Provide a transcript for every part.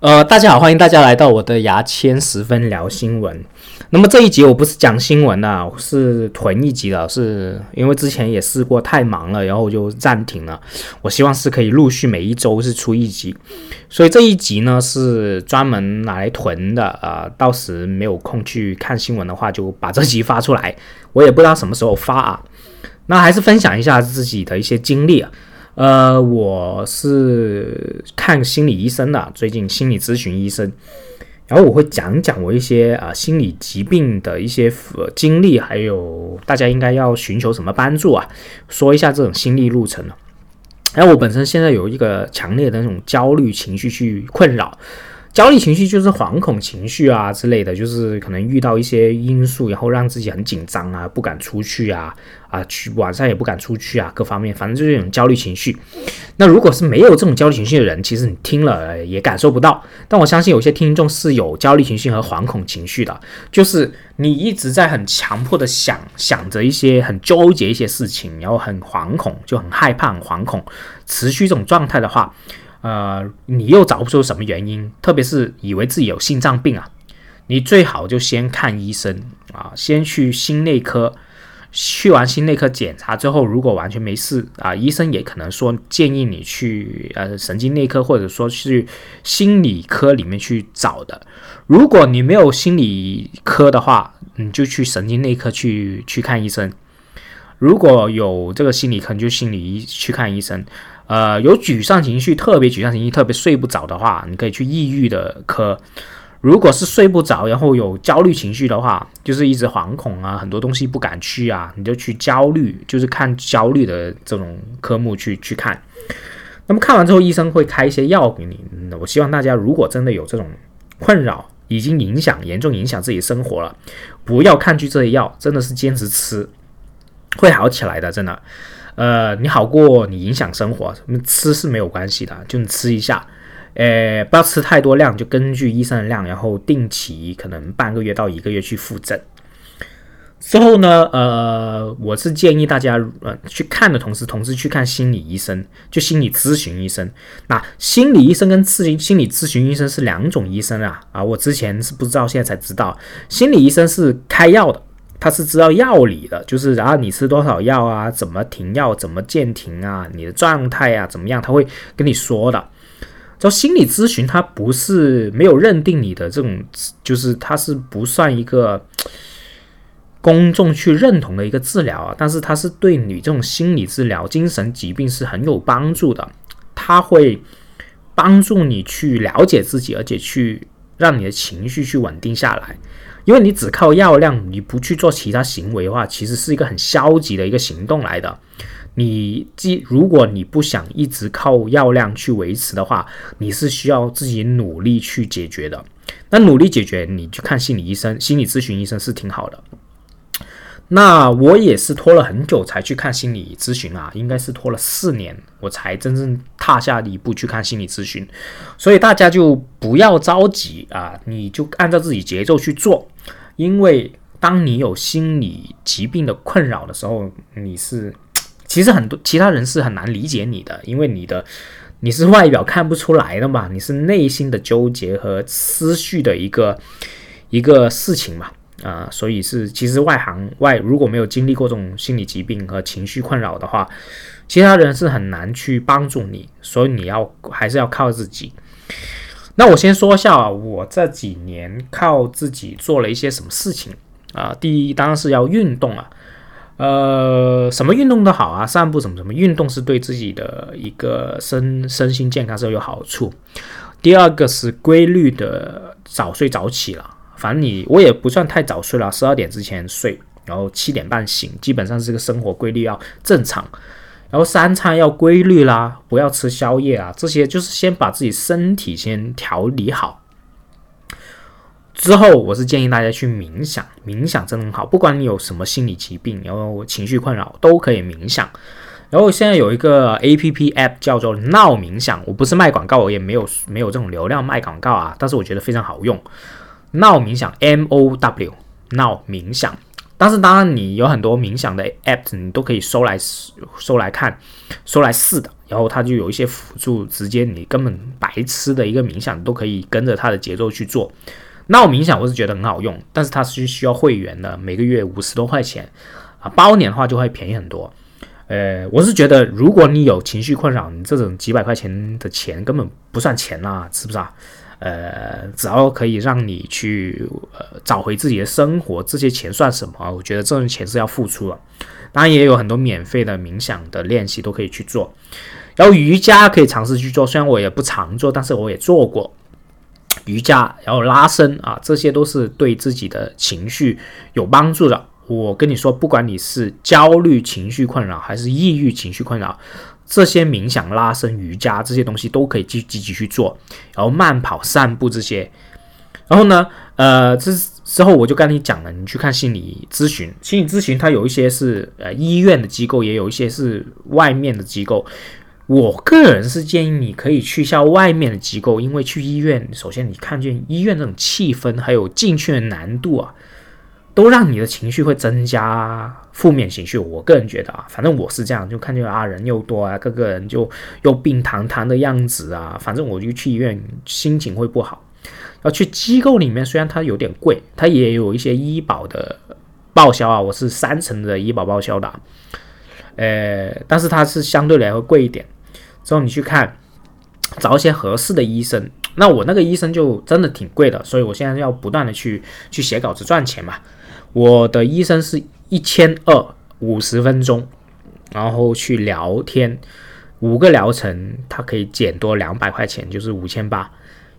呃，大家好，欢迎大家来到我的牙签十分聊新闻。那么这一集我不是讲新闻的，我是囤一集的，是因为之前也试过太忙了，然后我就暂停了。我希望是可以陆续每一周是出一集，所以这一集呢是专门拿来囤的啊。到时没有空去看新闻的话，就把这集发出来。我也不知道什么时候发啊。那还是分享一下自己的一些经历啊。呃，我是看心理医生的，最近心理咨询医生，然后我会讲讲我一些啊心理疾病的一些经历，还有大家应该要寻求什么帮助啊，说一下这种心理路程。然后我本身现在有一个强烈的那种焦虑情绪去困扰。焦虑情绪就是惶恐情绪啊之类的，就是可能遇到一些因素，然后让自己很紧张啊，不敢出去啊，啊，去晚上也不敢出去啊，各方面，反正就是一种焦虑情绪。那如果是没有这种焦虑情绪的人，其实你听了也感受不到。但我相信有些听众是有焦虑情绪和惶恐情绪的，就是你一直在很强迫的想想着一些很纠结一些事情，然后很惶恐，就很害怕、很惶恐，持续这种状态的话。呃，你又找不出什么原因，特别是以为自己有心脏病啊，你最好就先看医生啊，先去心内科，去完心内科检查之后，如果完全没事啊，医生也可能说建议你去呃神经内科或者说去心理科里面去找的。如果你没有心理科的话，你就去神经内科去去看医生。如果有这个心理科，就心理医去看医生。呃，有沮丧情绪，特别沮丧情绪，特别睡不着的话，你可以去抑郁的科。如果是睡不着，然后有焦虑情绪的话，就是一直惶恐啊，很多东西不敢去啊，你就去焦虑，就是看焦虑的这种科目去去看。那么看完之后，医生会开一些药给你。我希望大家如果真的有这种困扰，已经影响严重影响自己生活了，不要抗拒这些药，真的是坚持吃，会好起来的，真的。呃，你好过你影响生活，什么吃是没有关系的，就你吃一下，呃，不要吃太多量，就根据医生的量，然后定期可能半个月到一个月去复诊。之后呢，呃，我是建议大家呃去看的同时，同时去看心理医生，就心理咨询医生。那心理医生跟咨询心理咨询医生是两种医生啊啊，我之前是不知道，现在才知道，心理医生是开药的。他是知道药理的，就是然后你吃多少药啊，怎么停药，怎么渐停啊，你的状态啊怎么样，他会跟你说的。叫心理咨询，他不是没有认定你的这种，就是他是不算一个公众去认同的一个治疗啊，但是他是对你这种心理治疗、精神疾病是很有帮助的。他会帮助你去了解自己，而且去让你的情绪去稳定下来。因为你只靠药量，你不去做其他行为的话，其实是一个很消极的一个行动来的。你既如果你不想一直靠药量去维持的话，你是需要自己努力去解决的。那努力解决，你去看心理医生、心理咨询医生是挺好的。那我也是拖了很久才去看心理咨询啊，应该是拖了四年，我才真正踏下一步去看心理咨询。所以大家就不要着急啊，你就按照自己节奏去做。因为当你有心理疾病的困扰的时候，你是其实很多其他人是很难理解你的，因为你的你是外表看不出来的嘛，你是内心的纠结和思绪的一个一个事情嘛。啊，所以是其实外行外如果没有经历过这种心理疾病和情绪困扰的话，其他人是很难去帮助你，所以你要还是要靠自己。那我先说一下我这几年靠自己做了一些什么事情啊？第一当然是要运动啊，呃，什么运动都好啊，散步什么什么运动是对自己的一个身身心健康是有好处。第二个是规律的早睡早起了。反正你我也不算太早睡了，十二点之前睡，然后七点半醒，基本上是个生活规律要正常，然后三餐要规律啦，不要吃宵夜啊，这些就是先把自己身体先调理好。之后我是建议大家去冥想，冥想真的很好，不管你有什么心理疾病，然后情绪困扰都可以冥想。然后现在有一个 A P P App 叫做闹冥想，我不是卖广告，我也没有没有这种流量卖广告啊，但是我觉得非常好用。闹冥想，M O W，闹冥想。但是当然，你有很多冥想的 app，你都可以收来收来看，收来试的。然后它就有一些辅助，直接你根本白痴的一个冥想都可以跟着它的节奏去做。闹冥想我是觉得很好用，但是它是需要会员的，每个月五十多块钱啊，包年的话就会便宜很多。呃，我是觉得如果你有情绪困扰，你这种几百块钱的钱根本不算钱啦，是不是啊？呃，只要可以让你去呃找回自己的生活，这些钱算什么？我觉得这种钱是要付出的。当然也有很多免费的冥想的练习都可以去做，然后瑜伽可以尝试去做，虽然我也不常做，但是我也做过瑜伽，然后拉伸啊，这些都是对自己的情绪有帮助的。我跟你说，不管你是焦虑情绪困扰还是抑郁情绪困扰，这些冥想、拉伸、瑜伽这些东西都可以积积极去做，然后慢跑、散步这些。然后呢，呃，之之后我就跟你讲了，你去看心理咨询，心理咨询它有一些是呃医院的机构，也有一些是外面的机构。我个人是建议你可以去一下外面的机构，因为去医院，首先你看见医院那种气氛，还有进去的难度啊，都让你的情绪会增加负面情绪。我个人觉得啊，反正我是这样，就看见啊人又多啊，各个人就又病堂堂的样子啊，反正我就去医院心情会不好。要去机构里面，虽然它有点贵，它也有一些医保的报销啊，我是三层的医保报销的，呃，但是它是相对来会贵一点。之后你去看，找一些合适的医生，那我那个医生就真的挺贵的，所以我现在要不断的去去写稿子赚钱嘛。我的医生是一千二五十分钟，然后去聊天，五个疗程，它可以减多两百块钱，就是五千八。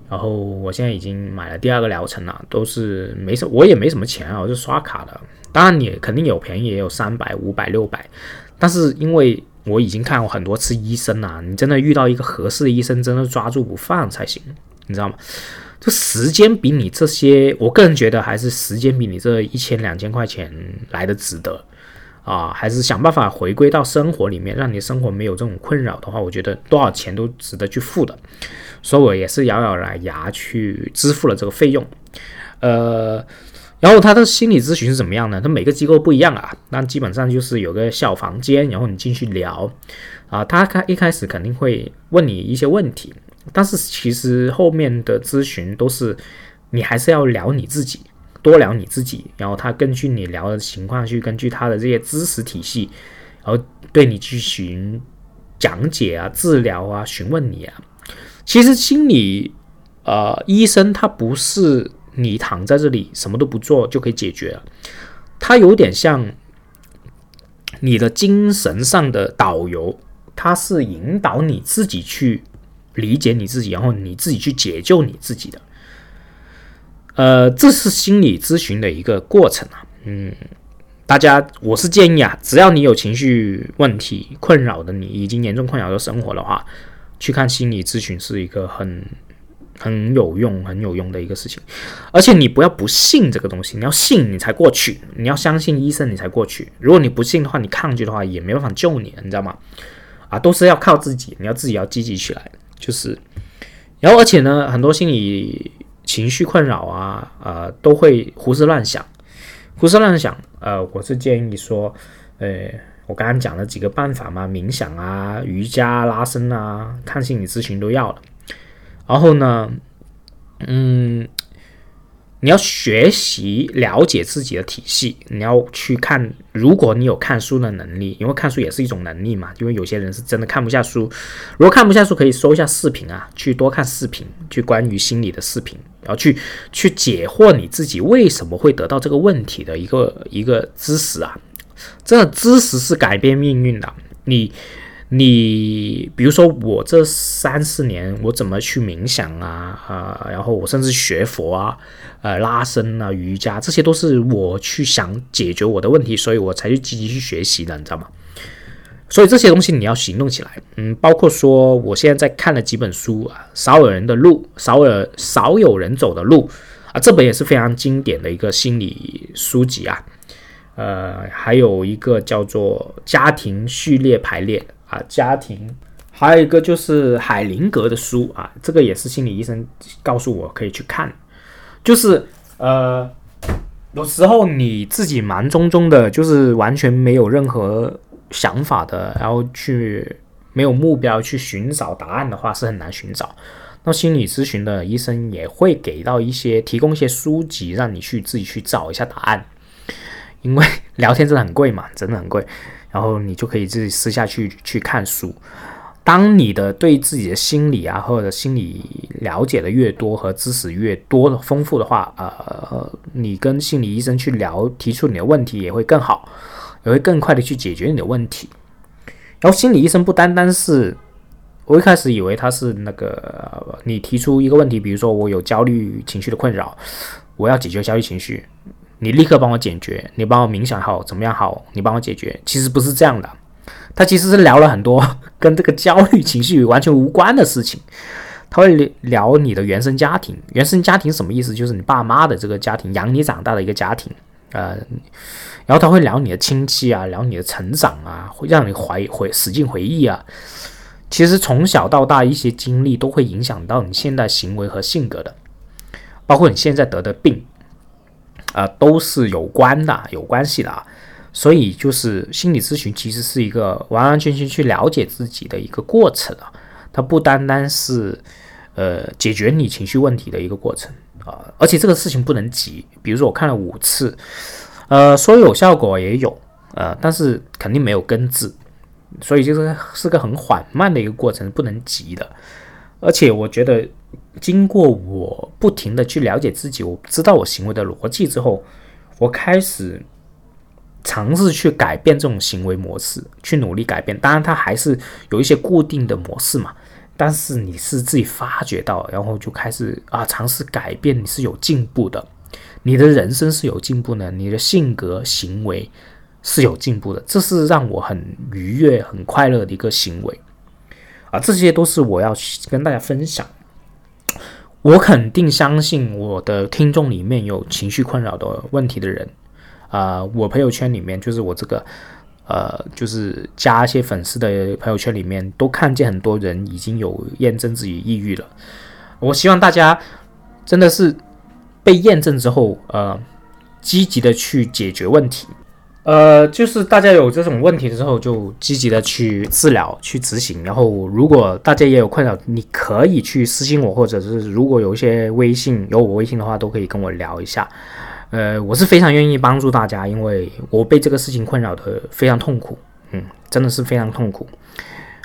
然后我现在已经买了第二个疗程了，都是没什，我也没什么钱啊，我是刷卡的。当然你肯定有便宜，也有三百、五百、六百。但是因为我已经看过很多次医生了，你真的遇到一个合适的医生，真的抓住不放才行，你知道吗？这时间比你这些，我个人觉得还是时间比你这一千两千块钱来的值得啊！还是想办法回归到生活里面，让你生活没有这种困扰的话，我觉得多少钱都值得去付的。所以我也是咬咬牙去支付了这个费用，呃，然后他的心理咨询是怎么样呢？他每个机构不一样啊，那基本上就是有个小房间，然后你进去聊，啊，他开一开始肯定会问你一些问题，但是其实后面的咨询都是你还是要聊你自己，多聊你自己，然后他根据你聊的情况去根据他的这些知识体系，然后对你进行讲解啊、治疗啊、询问你啊。其实心理，呃，医生他不是你躺在这里什么都不做就可以解决了，他有点像你的精神上的导游，他是引导你自己去理解你自己，然后你自己去解救你自己的。呃，这是心理咨询的一个过程啊。嗯，大家，我是建议啊，只要你有情绪问题困扰的，你已经严重困扰到生活的话。去看心理咨询是一个很很有用、很有用的一个事情，而且你不要不信这个东西，你要信你才过去，你要相信医生你才过去。如果你不信的话，你抗拒的话也没办法救你，你知道吗？啊，都是要靠自己，你要自己要积极起来。就是，然后而且呢，很多心理情绪困扰啊，啊，都会胡思乱想，胡思乱想。呃，我是建议说，呃。我刚刚讲了几个办法嘛，冥想啊、瑜伽、拉伸啊、看心理咨询都要了。然后呢，嗯，你要学习了解自己的体系，你要去看。如果你有看书的能力，因为看书也是一种能力嘛。因为有些人是真的看不下书，如果看不下书，可以搜一下视频啊，去多看视频，去关于心理的视频，然后去去解惑你自己为什么会得到这个问题的一个一个知识啊。这知识是改变命运的。你，你，比如说我这三四年，我怎么去冥想啊？啊，然后我甚至学佛啊，呃，拉伸啊，瑜伽，这些都是我去想解决我的问题，所以我才去积极去学习的，你知道吗？所以这些东西你要行动起来。嗯，包括说我现在在看了几本书啊，《少有人的路》，少有少有人走的路啊，这本也是非常经典的一个心理书籍啊。呃，还有一个叫做家庭序列排列啊，家庭，还有一个就是海灵格的书啊，这个也是心理医生告诉我可以去看，就是呃，有时候你自己忙中中的，就是完全没有任何想法的，然后去没有目标去寻找答案的话，是很难寻找。那心理咨询的医生也会给到一些提供一些书籍，让你去自己去找一下答案。因为聊天真的很贵嘛，真的很贵。然后你就可以自己私下去去看书。当你的对自己的心理啊或者心理了解的越多和知识越多的丰富的话，呃，你跟心理医生去聊，提出你的问题也会更好，也会更快的去解决你的问题。然后心理医生不单单是。我一开始以为他是那个，你提出一个问题，比如说我有焦虑情绪的困扰，我要解决焦虑情绪，你立刻帮我解决，你帮我冥想好，怎么样好，你帮我解决。其实不是这样的，他其实是聊了很多 跟这个焦虑情绪完全无关的事情。他会聊你的原生家庭，原生家庭什么意思？就是你爸妈的这个家庭养你长大的一个家庭，呃，然后他会聊你的亲戚啊，聊你的成长啊，会让你怀回使劲回忆啊。其实从小到大一些经历都会影响到你现在行为和性格的，包括你现在得的病，啊，都是有关的，有关系的啊。所以就是心理咨询其实是一个完完全全去了解自己的一个过程啊，它不单单是呃解决你情绪问题的一个过程啊，而且这个事情不能急。比如说我看了五次，呃，说有效果也有，呃，但是肯定没有根治。所以就是是个很缓慢的一个过程，不能急的。而且我觉得，经过我不停的去了解自己，我知道我行为的逻辑之后，我开始尝试去改变这种行为模式，去努力改变。当然，它还是有一些固定的模式嘛。但是你是自己发觉到，然后就开始啊尝试改变，你是有进步的，你的人生是有进步的，你的性格行为。是有进步的，这是让我很愉悦、很快乐的一个行为啊！这些都是我要跟大家分享。我肯定相信我的听众里面有情绪困扰的问题的人啊，我朋友圈里面就是我这个呃，就是加一些粉丝的朋友圈里面，都看见很多人已经有验证自己抑郁了。我希望大家真的是被验证之后，呃，积极的去解决问题。呃，就是大家有这种问题的时候，就积极的去治疗、去执行。然后，如果大家也有困扰，你可以去私信我，或者是如果有一些微信有我微信的话，都可以跟我聊一下。呃，我是非常愿意帮助大家，因为我被这个事情困扰的非常痛苦，嗯，真的是非常痛苦。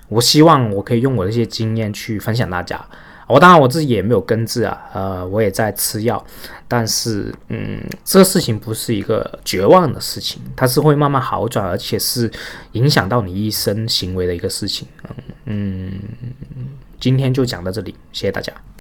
我希望我可以用我的一些经验去分享大家。我当然我自己也没有根治啊，呃，我也在吃药，但是，嗯，这个事情不是一个绝望的事情，它是会慢慢好转，而且是影响到你一生行为的一个事情。嗯嗯，今天就讲到这里，谢谢大家。